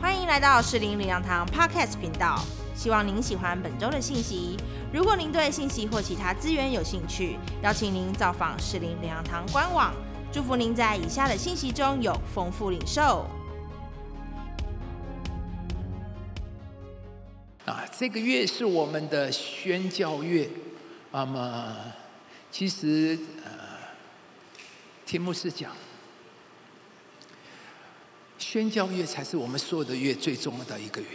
欢迎来到士林领养堂 Podcast 频道，希望您喜欢本周的信息。如果您对信息或其他资源有兴趣，邀请您造访士林领养堂官网。祝福您在以下的信息中有丰富领受。啊，这个月是我们的宣教月，那么其实呃，题目是讲。宣教月才是我们所有的月最重要的一个月，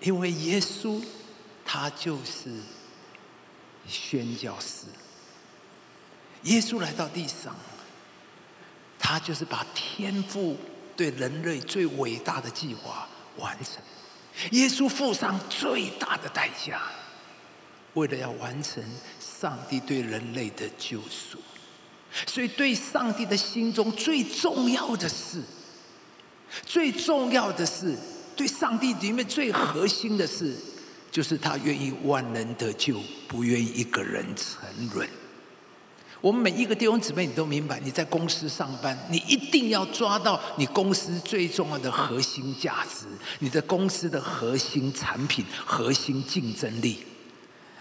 因为耶稣他就是宣教师。耶稣来到地上，他就是把天父对人类最伟大的计划完成。耶稣付上最大的代价，为了要完成上帝对人类的救赎。所以，对上帝的心中最重要的事。最重要的是，对上帝里面最核心的是，就是他愿意万人得救，不愿意一个人沉沦。我们每一个弟兄姊妹，你都明白，你在公司上班，你一定要抓到你公司最重要的核心价值，你的公司的核心产品、核心竞争力。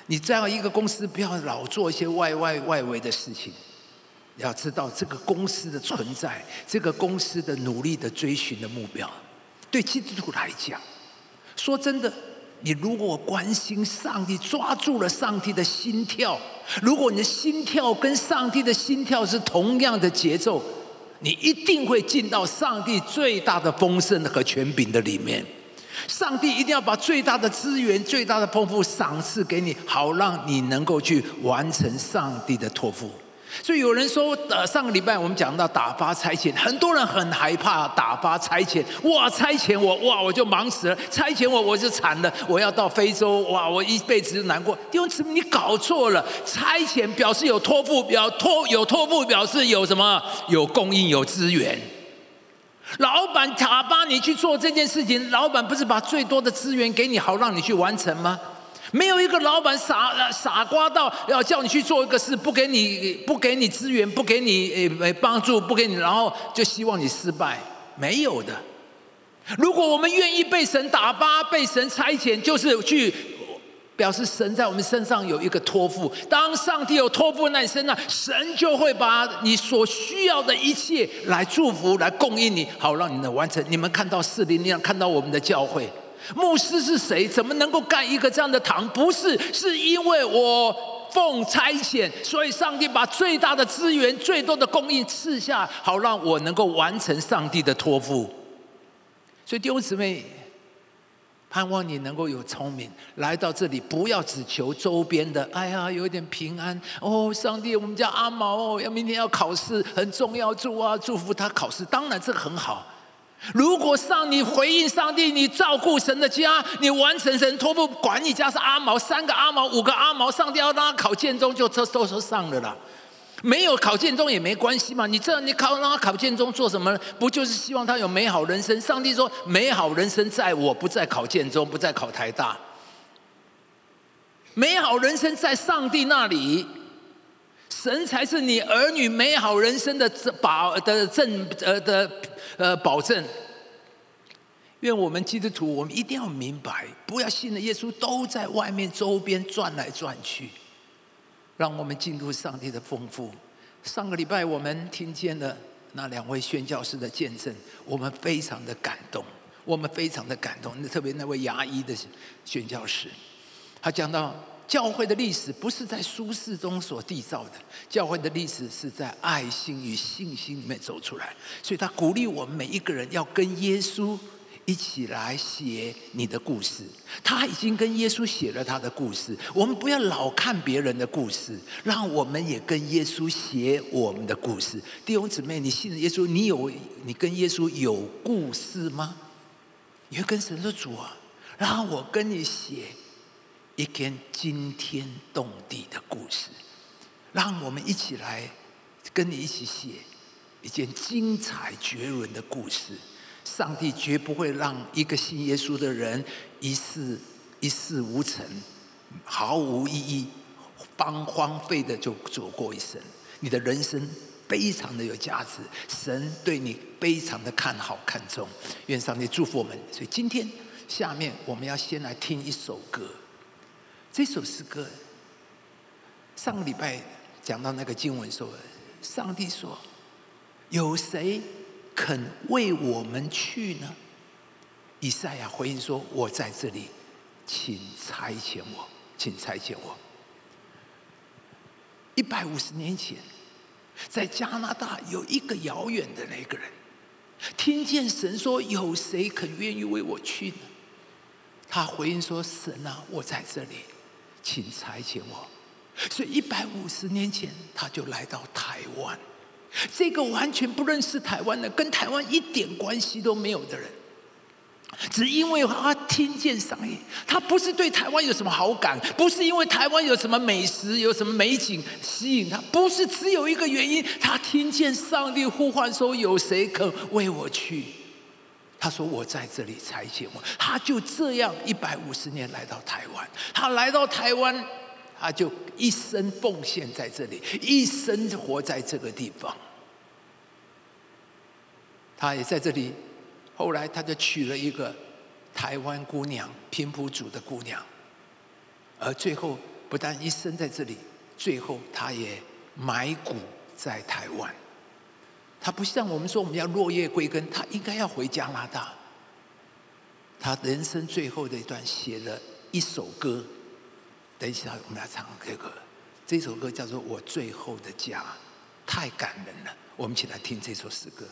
你这样一个公司，不要老做一些外外外围的事情。要知道这个公司的存在，这个公司的努力的追寻的目标，对基督徒来讲，说真的，你如果关心上帝，抓住了上帝的心跳，如果你的心跳跟上帝的心跳是同样的节奏，你一定会进到上帝最大的丰盛和权柄的里面。上帝一定要把最大的资源、最大的丰富赏赐给你，好让你能够去完成上帝的托付。所以有人说，呃，上个礼拜我们讲到打发差遣，很多人很害怕打发差遣。哇，差遣我，哇，我就忙死了；差遣我，我就惨了。我要到非洲，哇，我一辈子就难过。弟兄姊妹，你搞错了。差遣表示有托付，表托有托付表示有什么？有供应，有资源。老板打发你去做这件事情，老板不是把最多的资源给你，好让你去完成吗？没有一个老板傻傻瓜到要叫你去做一个事，不给你不给你资源，不给你呃帮助，不给你，然后就希望你失败。没有的。如果我们愿意被神打发、被神差遣，就是去表示神在我们身上有一个托付。当上帝有托付在你身上，神就会把你所需要的一切来祝福、来供应你，好让你能完成。你们看到四零零，看到我们的教会。牧师是谁？怎么能够盖一个这样的堂？不是，是因为我奉差遣，所以上帝把最大的资源、最多的供应赐下，好让我能够完成上帝的托付。所以弟兄姊妹，盼望你能够有聪明，来到这里，不要只求周边的。哎呀，有一点平安哦，上帝，我们家阿毛哦，要明天要考试，很重要，祝啊，祝福他考试。当然这很好。如果上你回应上帝，你照顾神的家，你完成神托付，管你家是阿毛三个阿毛五个阿毛，上帝要让他考建中，就这都是上了啦。没有考建中也没关系嘛，你这你考让他考建中做什么？不就是希望他有美好人生？上帝说，美好人生在我不在考建中，不在考台大，美好人生在上帝那里，神才是你儿女美好人生的保的证呃的。呃，保证。愿我们基督徒，我们一定要明白，不要信了耶稣都在外面周边转来转去。让我们进入上帝的丰富。上个礼拜我们听见了那两位宣教师的见证，我们非常的感动，我们非常的感动。特别那位牙医的宣教师，他讲到。教会的历史不是在舒适中所缔造的，教会的历史是在爱心与信心里面走出来。所以他鼓励我们每一个人要跟耶稣一起来写你的故事。他已经跟耶稣写了他的故事，我们不要老看别人的故事，让我们也跟耶稣写我们的故事。弟兄姊妹，你信耶稣，你有你跟耶稣有故事吗？你会跟神说主啊，让我跟你写。一篇惊天动地的故事，让我们一起来跟你一起写一件精彩绝伦的故事。上帝绝不会让一个信耶稣的人一事一事无成，毫无意义、荒荒废的就走过一生。你的人生非常的有价值，神对你非常的看好看重。愿上帝祝福我们。所以今天下面我们要先来听一首歌，这首诗歌上个礼拜讲到那个经文说，上帝说：“有谁肯为我们去呢？”以赛亚回应说：“我在这里，请差遣我，请差遣我。”一百五十年前，在加拿大有一个遥远的那个人，听见神说：“有谁肯愿意为我去呢？”他回应说：“神啊，我在这里，请裁遣我。”所以一百五十年前，他就来到台湾，这个完全不认识台湾的，跟台湾一点关系都没有的人。只因为他听见上帝，他不是对台湾有什么好感，不是因为台湾有什么美食、有什么美景吸引他，不是只有一个原因，他听见上帝呼唤说：“有谁肯为我去？”他说：“我在这里差遣我。”他就这样一百五十年来到台湾，他来到台湾，他就一生奉献在这里，一生活在这个地方，他也在这里。后来，他就娶了一个台湾姑娘，平埔族的姑娘。而最后，不但一生在这里，最后他也埋骨在台湾。他不像我们说我们要落叶归根，他应该要回加拿大。他人生最后的一段写了一首歌，等一下我们来唱这个。这首歌叫做《我最后的家》，太感人了。我们一起来听这首诗歌。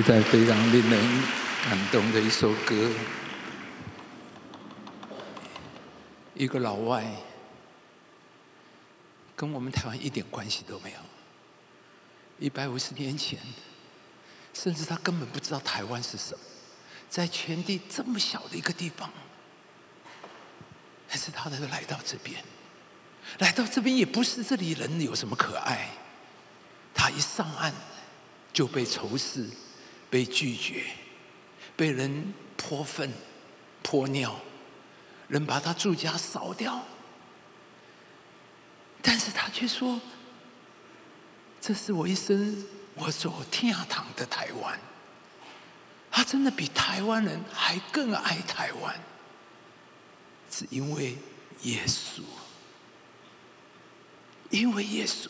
实在非常令人感动的一首歌。一个老外，跟我们台湾一点关系都没有。一百五十年前，甚至他根本不知道台湾是什么，在全地这么小的一个地方，但是他能够来到这边，来到这边也不是这里人有什么可爱，他一上岸就被仇视。被拒绝，被人泼粪、泼尿，人把他住家扫掉，但是他却说：“这是我一生我所天堂的台湾。”他真的比台湾人还更爱台湾，是因为耶稣，因为耶稣。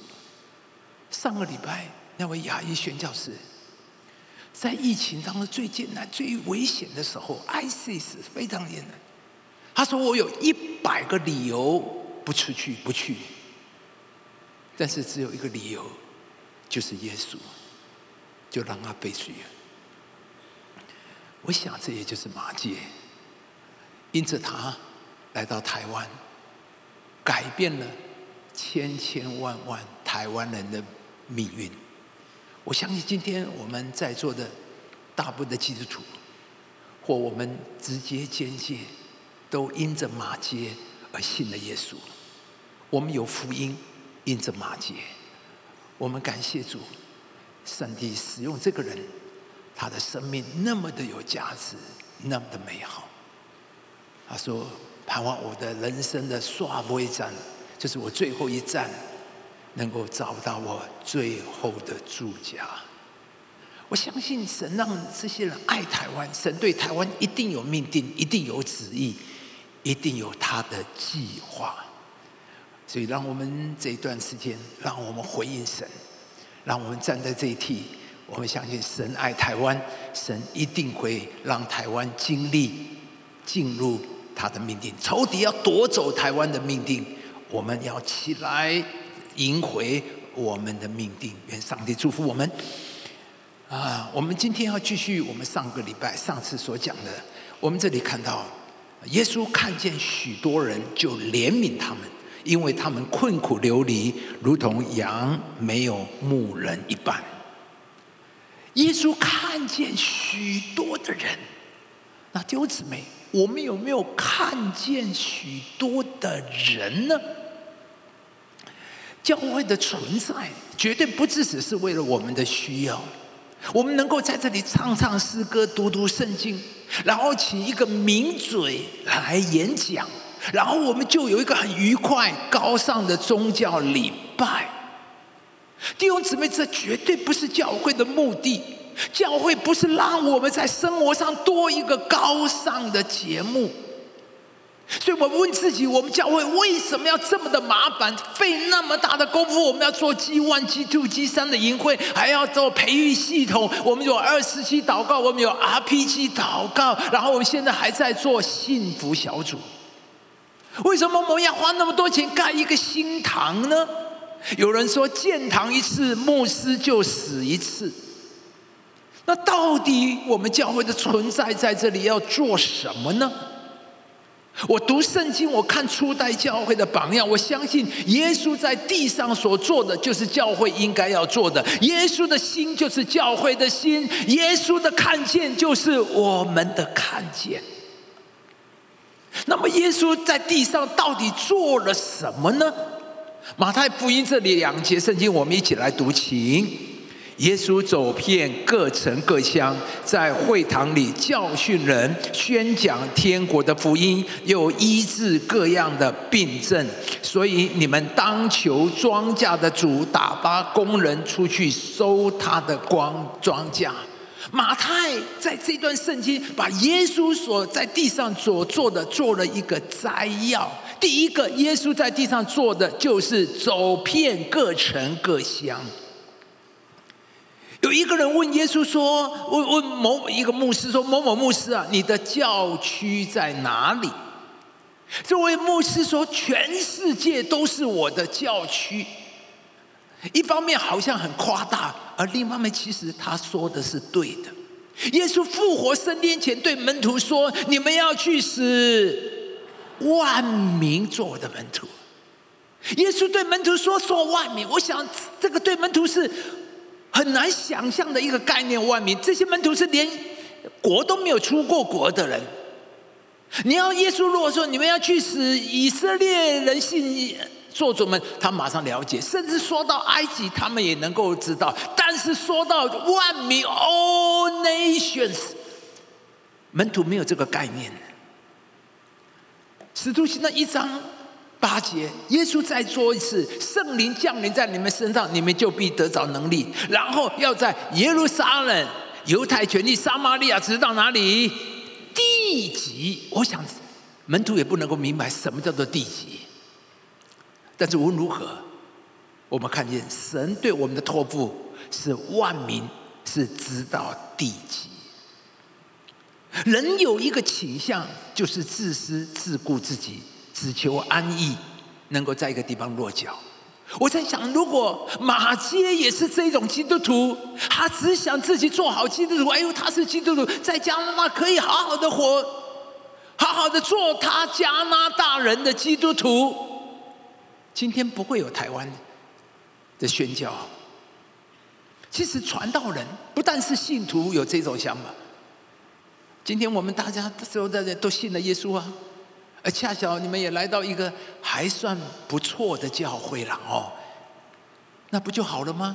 上个礼拜那位牙医宣教士。在疫情当中最艰难、最危险的时候，ISIS 非常艰难。他说：“我有一百个理由不出去，不去，但是只有一个理由，就是耶稣，就让他被去。”我想这也就是马街，因此他来到台湾，改变了千千万万台湾人的命运。我相信今天我们在座的大部分的基督徒，或我们直接间接，都因着马街而信了耶稣。我们有福音，因着马街，我们感谢主，上帝使用这个人，他的生命那么的有价值，那么的美好。他说：“盼望我的人生的刷波一站，这是我最后一站。”能够找到我最后的住家，我相信神让这些人爱台湾，神对台湾一定有命定，一定有旨意，一定有他的计划。所以，让我们这一段时间，让我们回应神，让我们站在这一替。我们相信神爱台湾，神一定会让台湾经历进入他的命定。仇敌要夺走台湾的命定，我们要起来。赢回我们的命定，愿上帝祝福我们。啊，我们今天要继续我们上个礼拜上次所讲的。我们这里看到，耶稣看见许多人，就怜悯他们，因为他们困苦流离，如同羊没有牧人一般。耶稣看见许多的人，那丢姊妹，我们有没有看见许多的人呢？教会的存在绝对不只只是为了我们的需要。我们能够在这里唱唱诗歌、读读圣经，然后请一个名嘴来演讲，然后我们就有一个很愉快、高尚的宗教礼拜。弟兄姊妹，这绝对不是教会的目的。教会不是让我们在生活上多一个高尚的节目。所以我问自己：我们教会为什么要这么的麻烦，费那么大的功夫？我们要做 G one、G two、G 三的营会，还要做培育系统。我们有二十七祷告，我们有 RPG 祷告，然后我们现在还在做幸福小组。为什么我们要花那么多钱盖一个新堂呢？有人说建堂一次，牧师就死一次。那到底我们教会的存在在这里要做什么呢？我读圣经，我看初代教会的榜样，我相信耶稣在地上所做的，就是教会应该要做的。耶稣的心就是教会的心，耶稣的看见就是我们的看见。那么，耶稣在地上到底做了什么呢？马太福音这里两节圣经，我们一起来读，请。耶稣走遍各城各乡，在会堂里教训人，宣讲天国的福音，又医治各样的病症。所以你们当求庄稼的主打发工人出去收他的光庄稼。马太在这段圣经把耶稣所在地上所做的做了一个摘要。第一个，耶稣在地上做的就是走遍各城各乡。有一个人问耶稣说：“问问某一个牧师说，某某牧师啊，你的教区在哪里？”这位牧师说：“全世界都是我的教区。”一方面好像很夸大，而另一方面其实他说的是对的。耶稣复活升天前对门徒说：“你们要去使万民做我的门徒。”耶稣对门徒说：“说万民。”我想这个对门徒是很难想象的一个概念。万民，这些门徒是连国都没有出过国的人。你要耶稣如果说你们要去使以色列人信。做主们，他马上了解，甚至说到埃及，他们也能够知道。但是说到万民，all nations，门徒没有这个概念。使徒行传一章八节，耶稣再说一次，圣灵降临在你们身上，你们就必得着能力。然后要在耶路撒冷、犹太全地、撒玛利亚，直到哪里？地极。我想门徒也不能够明白什么叫做地极。但是无论如何，我们看见神对我们的托付是万民是知道地极。人有一个倾向，就是自私自顾自己，只求安逸，能够在一个地方落脚。我在想，如果马街也是这种基督徒，他只想自己做好基督徒，哎呦，他是基督徒，在加拿大可以好好的活，好好的做他加拿大人的基督徒。今天不会有台湾的宣教。其实传道人不但是信徒有这种想法。今天我们大家都在这都信了耶稣啊，而恰巧你们也来到一个还算不错的教会了哦，那不就好了吗？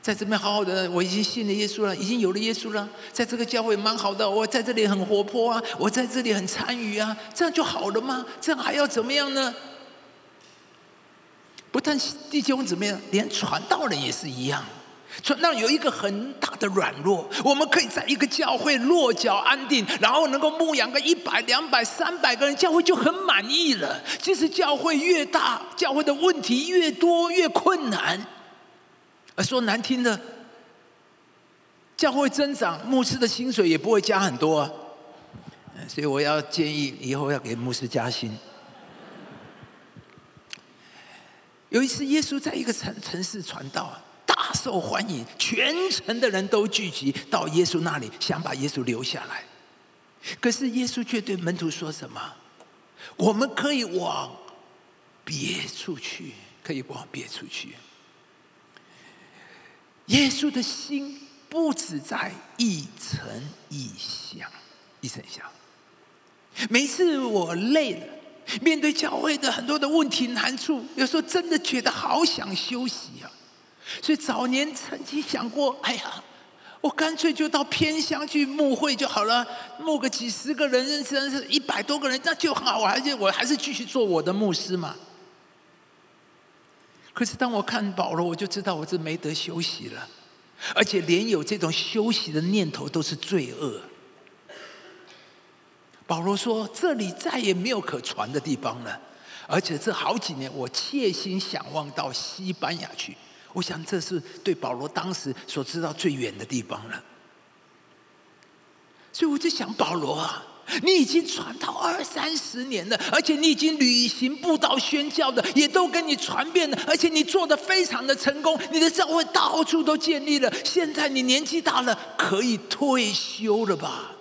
在这边好好的，我已经信了耶稣了，已经有了耶稣了，在这个教会蛮好的，我在这里很活泼啊，我在这里很参与啊，这样就好了吗？这样还要怎么样呢？不但弟兄怎么样，连传道人也是一样。传道有一个很大的软弱，我们可以在一个教会落脚安定，然后能够牧养个一百、两百、三百个人，教会就很满意了。其实教会越大，教会的问题越多、越困难，说难听的，教会增长，牧师的薪水也不会加很多。啊所以我要建议以后要给牧师加薪。有一次，耶稣在一个城城市传道，大受欢迎，全城的人都聚集到耶稣那里，想把耶稣留下来。可是耶稣却对门徒说什么？我们可以往别处去，可以往别处去。耶稣的心不止在一城一乡，一城乡。每次我累了。面对教会的很多的问题难处，有时候真的觉得好想休息啊！所以早年曾经想过，哎呀，我干脆就到偏乡去牧会就好了，牧个几十个人，甚至是一百多个人，那就很好，而且我还是继续做我的牧师嘛。可是当我看保罗，我就知道我是没得休息了，而且连有这种休息的念头都是罪恶。保罗说：“这里再也没有可传的地方了，而且这好几年，我切心想望到西班牙去。我想这是对保罗当时所知道最远的地方了。所以我就想，保罗啊，你已经传道二三十年了，而且你已经旅行布道宣教的，也都跟你传遍了，而且你做的非常的成功，你的教会到处都建立了。现在你年纪大了，可以退休了吧？”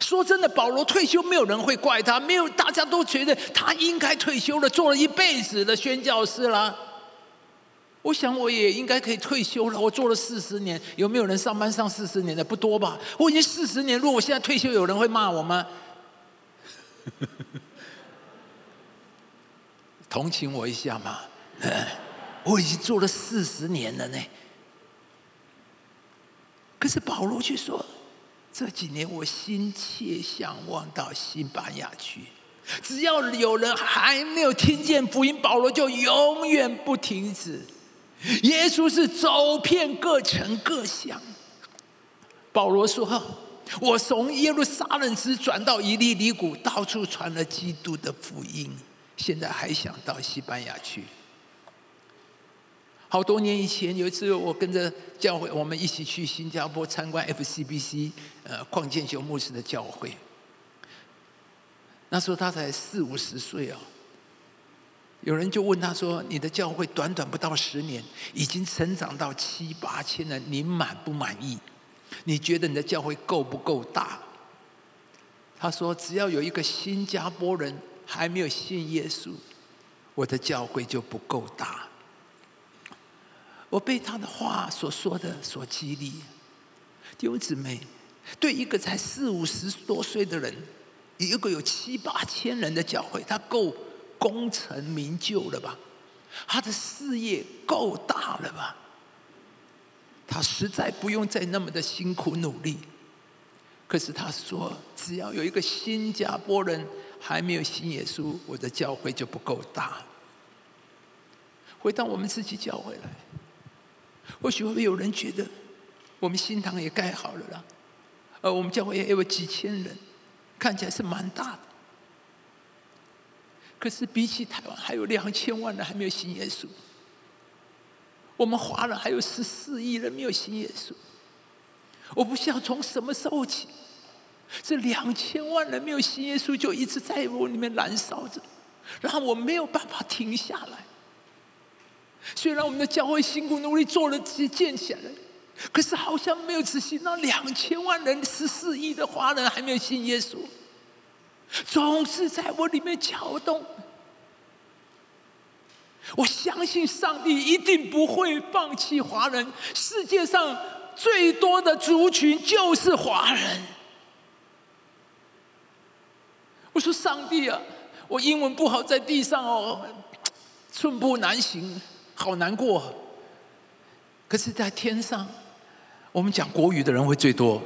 说真的，保罗退休，没有人会怪他，没有，大家都觉得他应该退休了，做了一辈子的宣教师了。我想我也应该可以退休了，我做了四十年，有没有人上班上四十年的？不多吧？我已经四十年，如果我现在退休，有人会骂我吗？同情我一下嘛！我已经做了四十年了呢。可是保罗却说。这几年我心切向往到西班牙去，只要有人还没有听见福音，保罗就永远不停止。耶稣是走遍各城各乡。保罗说：“我从耶路撒冷直转到伊利里谷，到处传了基督的福音，现在还想到西班牙去。”好多年以前，有一次我跟着教会，我们一起去新加坡参观 FCBC，呃，邝建雄牧师的教会。那时候他才四五十岁哦。有人就问他说：“你的教会短短不到十年，已经成长到七八千人，你满不满意？”你觉得你的教会够不够大？他说：“只要有一个新加坡人还没有信耶稣，我的教会就不够大。”我被他的话所说的所激励，弟兄姊妹，对一个才四五十多岁的人，一个有七八千人的教会，他够功成名就了吧？他的事业够大了吧？他实在不用再那么的辛苦努力。可是他说，只要有一个新加坡人还没有信耶稣，我的教会就不够大。回到我们自己教会来，或许会有人觉得，我们新堂也盖好了啦，呃，我们教会也有几千人，看起来是蛮大的。可是比起台湾，还有两千万人还没有信耶稣。我们华人还有十四亿人没有信耶稣。我不晓得从什么时候起，这两千万人没有信耶稣，就一直在我里面燃烧着，然后我没有办法停下来。虽然我们的教会辛苦努力做了这些建起来，可是好像没有仔细那两千万人、十四亿的华人还没有信耶稣，总是在我里面搅动。我相信上帝一定不会放弃华人。世界上最多的族群就是华人。我说上帝啊，我英文不好，在地上哦，寸步难行，好难过。可是，在天上，我们讲国语的人会最多。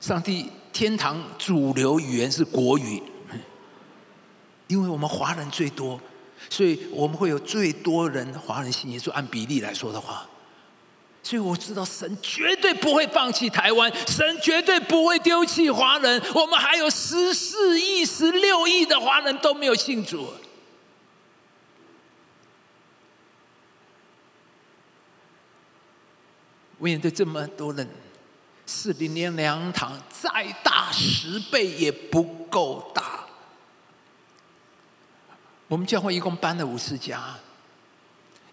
上帝，天堂主流语言是国语，因为我们华人最多。所以我们会有最多人华人信耶稣，按比例来说的话，所以我知道神绝对不会放弃台湾，神绝对不会丢弃华人。我们还有十四亿、十六亿的华人都没有信主。面对这么多人，四零年两堂再大十倍也不够大。我们教会一共搬了五十家，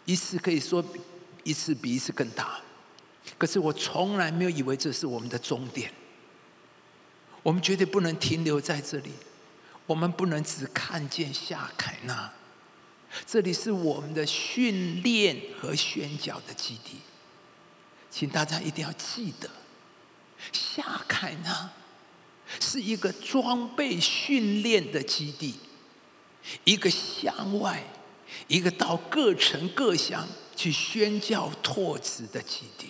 一次可以说一次比一次更大。可是我从来没有以为这是我们的终点。我们绝对不能停留在这里，我们不能只看见夏凯纳。这里是我们的训练和宣教的基地，请大家一定要记得，夏凯纳是一个装备训练的基地。一个向外，一个到各城各乡去宣教拓殖的基地。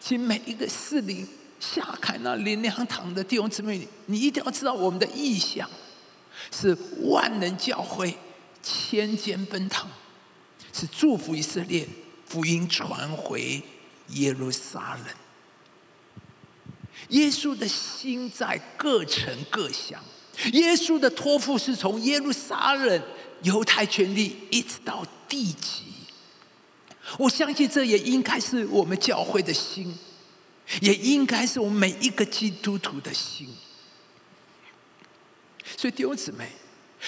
其实每一个市里下凯那林良堂的弟兄姊妹，你一定要知道我们的意向是万能教会，千间奔堂，是祝福以色列，福音传回耶路撒冷。耶稣的心在各城各乡。耶稣的托付是从耶路撒冷犹太权力一直到地极。我相信这也应该是我们教会的心，也应该是我们每一个基督徒的心。所以弟兄姊妹，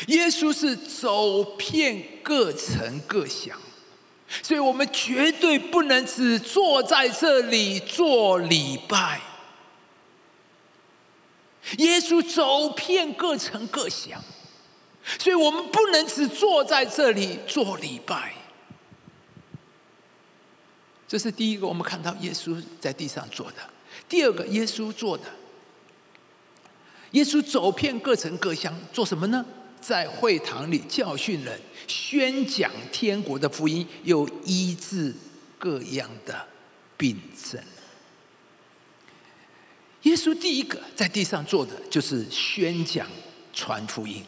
耶稣是走遍各城各乡，所以我们绝对不能只坐在这里做礼拜。耶稣走遍各城各乡，所以我们不能只坐在这里做礼拜。这是第一个，我们看到耶稣在地上做的；第二个，耶稣做的，耶稣走遍各城各乡，做什么呢？在会堂里教训人，宣讲天国的福音，又医治各样的病症。耶稣第一个在地上做的就是宣讲、传福音。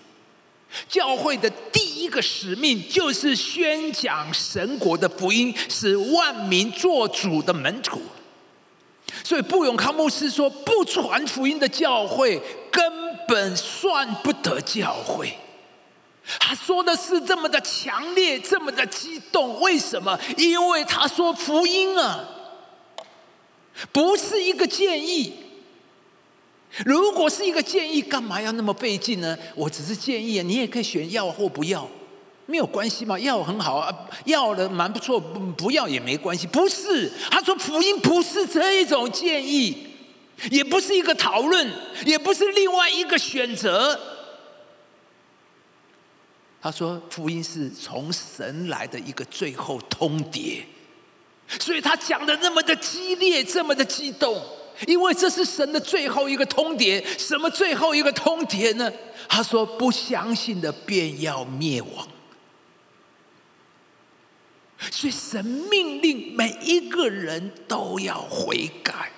教会的第一个使命就是宣讲神国的福音，使万民做主的门徒。所以布永康牧师说：“不传福音的教会根本算不得教会。”他说的是这么的强烈，这么的激动。为什么？因为他说福音啊，不是一个建议。如果是一个建议，干嘛要那么费劲呢？我只是建议啊，你也可以选要或不要。没有关系嘛，要很好啊，要了蛮不错，不要也没关系。不是，他说福音不是这一种建议，也不是一个讨论，也不是另外一个选择。他说福音是从神来的一个最后通牒，所以他讲的那么的激烈，这么的激动，因为这是神的最后一个通牒。什么最后一个通牒呢？他说不相信的便要灭亡。所以神命令每一个人都要悔改，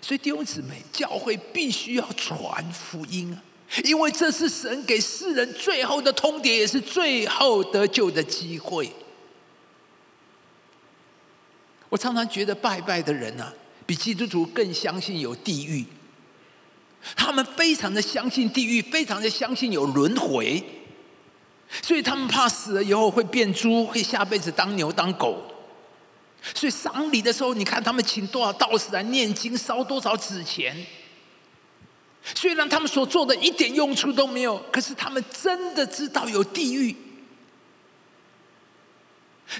所以弟兄姊妹，教会必须要传福音啊！因为这是神给世人最后的通牒，也是最后得救的机会。我常常觉得拜拜的人啊，比基督徒更相信有地狱，他们非常的相信地狱，非常的相信有轮回。所以他们怕死了以后会变猪，会下辈子当牛当狗。所以丧礼的时候，你看他们请多少道士来念经，烧多少纸钱。虽然他们所做的一点用处都没有，可是他们真的知道有地狱。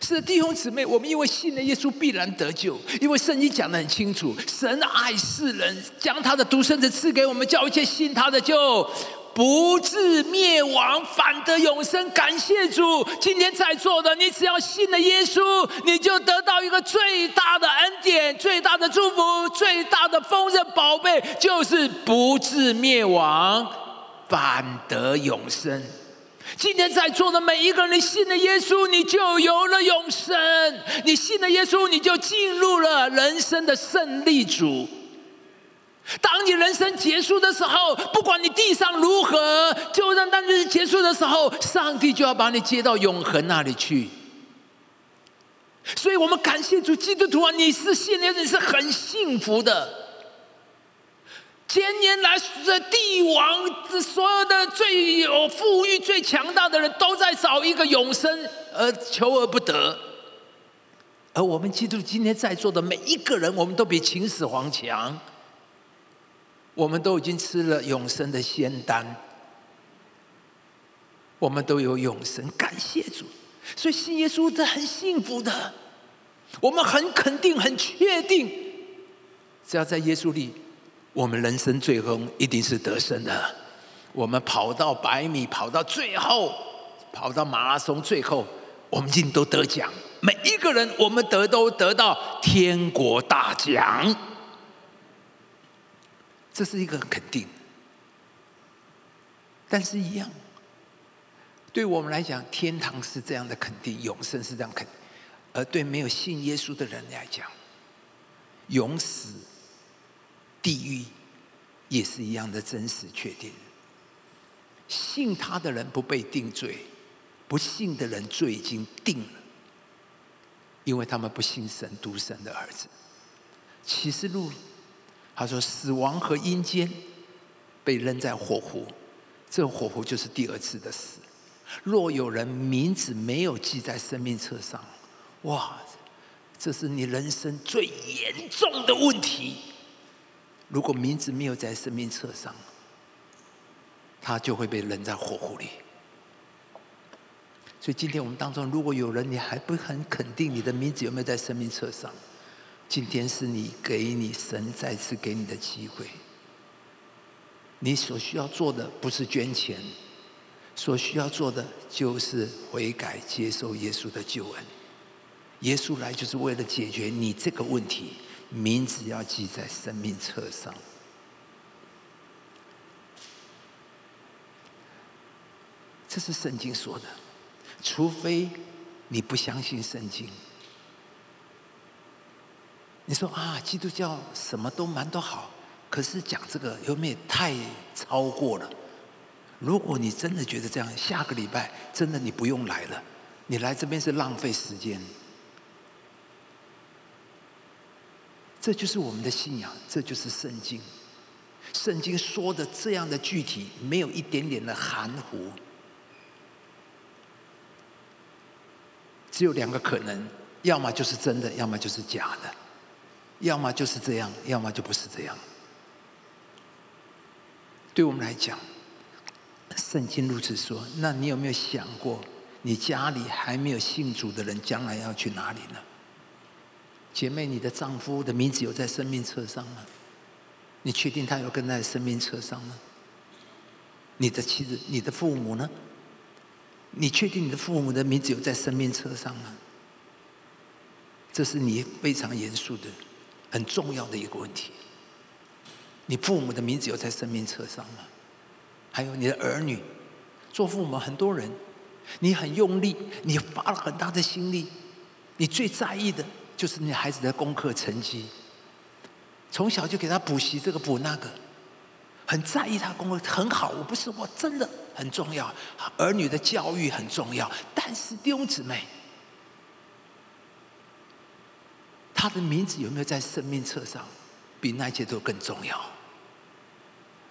是弟兄姊妹，我们因为信了耶稣，必然得救。因为圣经讲的很清楚，神爱世人，将他的独生子赐给我们，叫一切信他的就。不至灭亡，反得永生。感谢主！今天在座的你，只要信了耶稣，你就得到一个最大的恩典、最大的祝福、最大的丰盛宝贝，就是不至灭亡，反得永生。今天在座的每一个人，你信了耶稣，你就有了永生；你信了耶稣，你就进入了人生的胜利组。当你人生结束的时候，不管你地上如何，就让当日结束的时候，上帝就要把你接到永恒那里去。所以我们感谢主，基督徒啊，你是信的人是很幸福的。千年来，这帝王所有的最有富裕、最强大的人都在找一个永生，而求而不得。而我们基督今天在座的每一个人，我们都比秦始皇强。我们都已经吃了永生的仙丹，我们都有永生，感谢主。所以信耶稣是很幸福的，我们很肯定、很确定，只要在耶稣里，我们人生最终一定是得胜的。我们跑到百米，跑到最后，跑到马拉松最后，我们一定都得奖。每一个人，我们得都得到天国大奖。这是一个肯定，但是一样，对我们来讲，天堂是这样的肯定，永生是这样肯；而对没有信耶稣的人来讲，永死、地狱也是一样的真实确定。信他的人不被定罪，不信的人罪已经定了，因为他们不信神独生的儿子。启示录。他说：“死亡和阴间被扔在火湖，这火湖就是第二次的死。若有人名字没有记在生命册上，哇，这是你人生最严重的问题。如果名字没有在生命册上，他就会被扔在火湖里。所以今天我们当中，如果有人你还不很肯定你的名字有没有在生命册上？”今天是你给你神再次给你的机会。你所需要做的不是捐钱，所需要做的就是悔改，接受耶稣的救恩。耶稣来就是为了解决你这个问题，名字要记在生命册上。这是圣经说的，除非你不相信圣经。你说啊，基督教什么都蛮都好，可是讲这个有没有太超过了？如果你真的觉得这样，下个礼拜真的你不用来了，你来这边是浪费时间。这就是我们的信仰，这就是圣经。圣经说的这样的具体，没有一点点的含糊。只有两个可能，要么就是真的，要么就是假的。要么就是这样，要么就不是这样。对我们来讲，圣经如此说，那你有没有想过，你家里还没有信主的人，将来要去哪里呢？姐妹，你的丈夫的名字有在生命册上吗？你确定他有跟在生命册上吗？你的妻子、你的父母呢？你确定你的父母的名字有在生命册上吗？这是你非常严肃的、很重要的一个问题。你父母的名字有在生命册上吗？还有你的儿女，做父母很多人，你很用力，你花了很大的心力，你最在意的就是你孩子的功课成绩，从小就给他补习这个补那个，很在意他功课很好。我不是我真的很重要，儿女的教育很重要，但是弟兄姊妹，他的名字有没有在生命册上，比那些都更重要。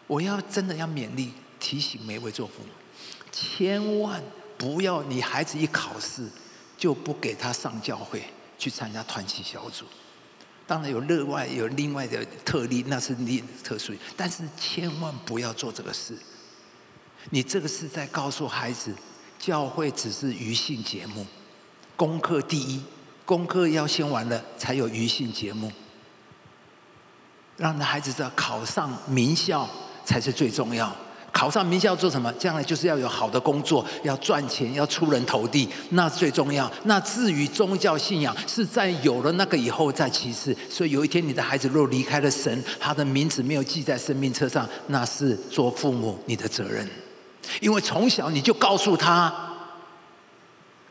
我要真的要勉励。提醒每一位做父母，千万不要你孩子一考试就不给他上教会去参加团契小组。当然有另外有另外的特例，那是你特殊。但是千万不要做这个事。你这个是在告诉孩子，教会只是娱性节目，功课第一，功课要先完了才有娱性节目。让孩子知道考上名校才是最重要。考上名校做什么？将来就是要有好的工作，要赚钱，要出人头地，那最重要。那至于宗教信仰，是在有了那个以后再其次。所以有一天你的孩子若离开了神，他的名字没有记在生命册上，那是做父母你的责任。因为从小你就告诉他，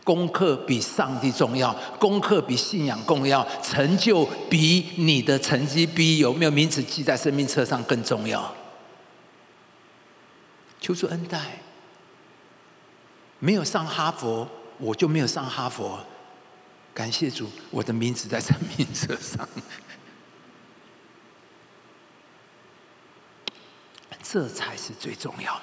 功课比上帝重要，功课比信仰重要，成就比你的成绩，比有没有名字记在生命册上更重要。求主恩待，没有上哈佛，我就没有上哈佛。感谢主，我的名字在生命册上，这才是最重要的。